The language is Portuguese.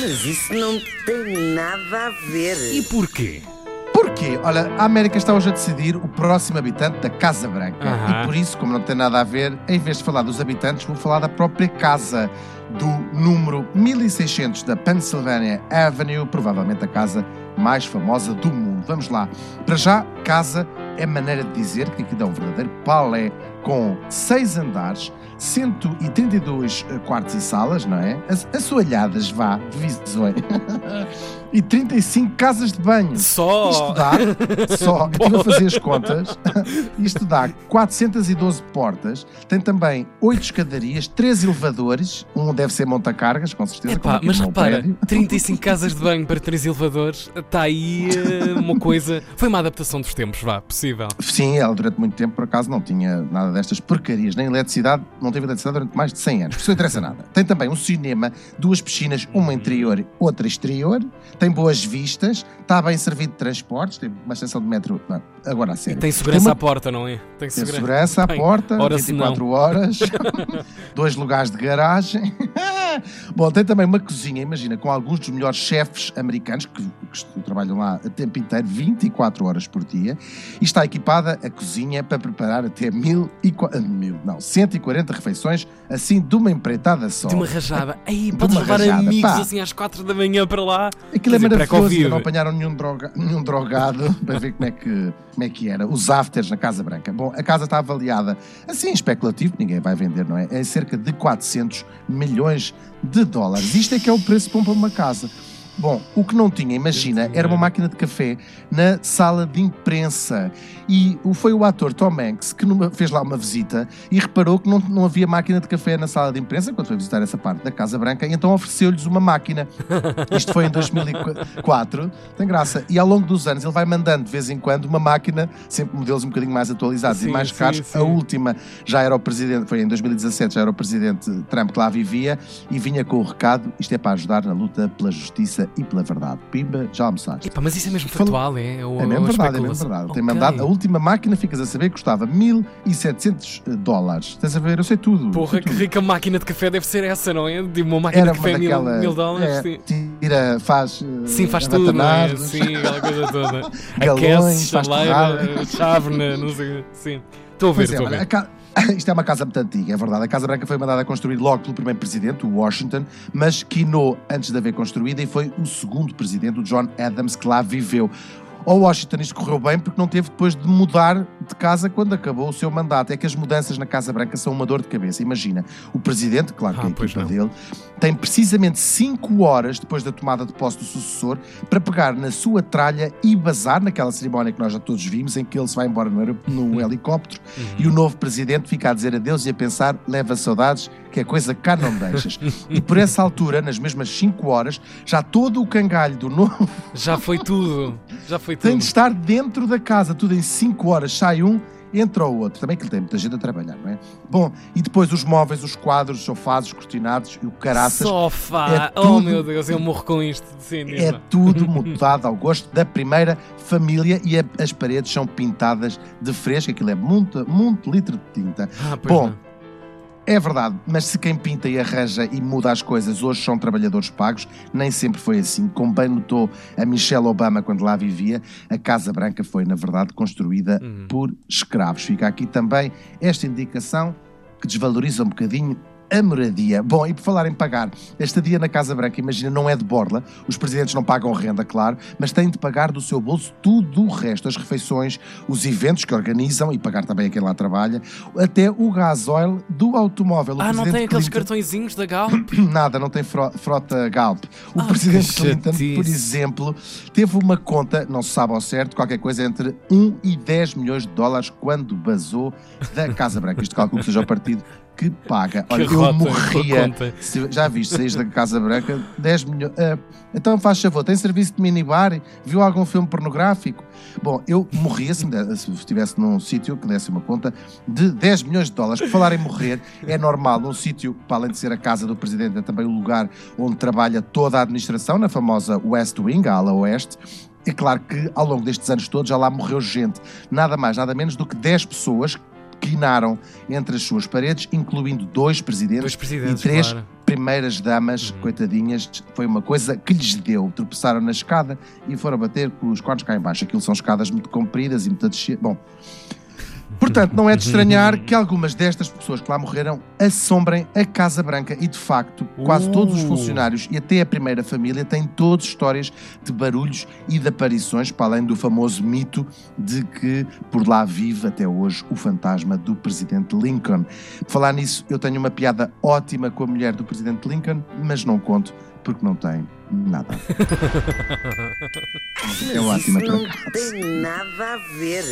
Mas isso não tem nada a ver. E porquê? Porquê? Olha, a América está hoje a decidir o próximo habitante da Casa Branca. E por isso, como não tem nada a ver, em vez de falar dos habitantes, vou falar da própria casa, do número 1600 da Pennsylvania Avenue, provavelmente a casa mais famosa do mundo. Vamos lá. Para já, casa é maneira de dizer que aqui dá um verdadeiro palé com seis andares, 132 quartos e salas, não é? As- Assoalhadas, vá, visões. e 35 casas de banho. Só. Isto dá, só, eu estive a fazer as contas, isto dá 412 portas, tem também 8 escadarias, 3 elevadores, um deve ser montacargas, com certeza. Epá, mas repara, prédio. 35 casas de banho para 3 elevadores, está aí eh, uma coisa. Foi uma adaptação dos tempos, vá, possível. Sim, ela durante muito tempo, por acaso, não tinha nada destas porcarias, nem eletricidade, não teve eletricidade durante mais de 100 anos, isso não interessa nada. Tem também um cinema, duas piscinas, uma interior, outra exterior, tem boas vistas, está bem servido de transportes, tem uma estação de metro, não, agora a E sério. tem segurança uma- à porta, não é? Tem Tem segura- segurança à Tem. porta, Ora, se 24 horas, dois lugares de garagem. Bom, tem também uma cozinha, imagina, com alguns dos melhores chefes americanos que, que trabalham lá a tempo inteiro, 24 horas por dia, e está equipada a cozinha para preparar até mil e, ah, mil, não, 140 refeições, assim de uma empreitada só. De uma rajada. Aí, De podes uma levar rajada, amigos pá. assim às 4 da manhã para lá. Aquilo é maravilhoso, não apanharam nenhum, droga- nenhum drogado para ver como é, que, como é que era. Os afters na Casa Branca. Bom, a casa está avaliada, assim especulativo, ninguém vai vender, não é? É cerca de 400 milhões de dólares. Isto é que é o preço bom para uma casa. Bom, o que não tinha, imagina, era uma máquina de café na sala de imprensa. E foi o ator Tom Hanks que fez lá uma visita e reparou que não, não havia máquina de café na sala de imprensa quando foi visitar essa parte da Casa Branca, e então ofereceu-lhes uma máquina. Isto foi em 2004, tem graça. E ao longo dos anos ele vai mandando de vez em quando uma máquina, sempre modelos um bocadinho mais atualizados Sim, e mais sim, caros. sim. A última já era o presidente, foi em 2017, já era o presidente Trump que lá vivia e vinha com o recado: isto é para ajudar na luta pela justiça e pela verdade. Pimba, já almoçaste. Epá, mas isso é mesmo factual, é? Ou, É mesmo ou verdade, é mesmo verdade. Tem mandado, a última máquina, ficas a saber, custava 1.700 dólares. Estás a ver? Eu sei tudo. Porra, sei que tudo. rica máquina de café deve ser essa, não é? De uma máquina Era de café mil, daquela. mil dólares. é, sim. tira, faz. eh, Sim, faz tudo, é? Sim, aquela coisa toda. Galões, Aquece, chaleira, chávena, não sei. Sim. Estou a ver, é, estou a olha, ver. a ca- Isto é uma casa muito antiga, é verdade. A Casa Branca foi mandada a construir logo pelo primeiro presidente, o Washington, mas quinou antes de haver construída e foi o segundo presidente, o John Adams, que lá viveu. Ao Washington isto correu bem porque não teve depois de mudar de casa quando acabou o seu mandato. É que as mudanças na Casa Branca são uma dor de cabeça. Imagina, o presidente, claro que Ah, é a equipa não. dele, tem precisamente 5 horas depois da tomada de posse do sucessor para pegar na sua tralha e bazar naquela cerimónia que nós já todos vimos, em que ele se vai embora no, no helicóptero e o novo presidente fica a dizer adeus e a pensar: leva saudades, que é coisa que cá não deixas. e por essa altura, nas mesmas 5 horas, já todo o cangalho do novo Já foi tudo. Já foi tudo. tem de estar dentro da casa, tudo em 5 horas, sai um. Entra o outro, também que ele tem muita gente a trabalhar, não é? Bom, e depois os móveis, os quadros, os sofás, os cortinados e o caraças. Sofá. é Oh tudo- meu Deus, eu morro com isto. Sim, diz É tudo mudado ao gosto da primeira família e a- as paredes são pintadas de fresco. Aquilo é muito, muito litro de tinta. Ah, pois Bom, não. É verdade, mas se quem pinta e arranja e muda as coisas hoje são trabalhadores pagos, nem sempre foi assim. Como bem notou a Michelle Obama quando lá vivia, a Casa Branca foi, na verdade, construída Uhum. por escravos. Fica aqui também esta indicação que desvaloriza um bocadinho a moradia. Bom, e por falar em pagar, esta dia na Casa Branca, imagina, não é de borla, os presidentes não pagam renda, claro, mas têm de pagar do seu bolso tudo o resto, as refeições, os eventos que organizam e pagar também a quem lá trabalha, até o gasóleo do automóvel. O Ah, não tem aqueles Clinton- cartõezinhos da Galp? Nada, não tem fro- frota Galp. O Ah, presidente Clinton, chatice. por exemplo, teve uma conta, não se sabe ao certo, qualquer coisa entre 1 e 10 milhões de dólares quando basou da Casa Branca. Isto calculo que seja o partido que paga. Olha, Que eu rota, morria. Se- já viste, saís da Casa Branca, 10 milhões. ah, então faz favor, tem serviço de minibar? Viu algum filme pornográfico? Bom, eu morria se estivesse num sítio que desse uma conta de 10 milhões de dólares. Por falar em morrer, é normal num sítio, para além de ser a casa do presidente, é também o lugar onde trabalha toda a administração, na famosa West Wing, a ala oeste. É claro que ao longo destes anos todos já lá morreu gente. Nada mais, nada menos do que 10 pessoas quinaram entre as suas paredes, incluindo dois presidentes, Dois presidentes, e três claro. primeiras damas, coitadinhas, foi uma coisa que lhes deu. Tropeçaram na escada e foram bater com os cornos cá em baixo. Aquilo são escadas muito compridas e muito. Bom, Portanto, não é de estranhar que algumas destas pessoas que lá morreram assombrem a Casa Branca e, de facto, quase todos os Uh. funcionários e até a primeira família têm todos histórias de barulhos e de aparições, para além do famoso mito de que por lá vive até hoje o fantasma do Presidente Lincoln. Por falar nisso, eu tenho uma piada ótima com a mulher do Presidente Lincoln, mas não conto porque não tem nada. É ótima isso não tem nada a ver.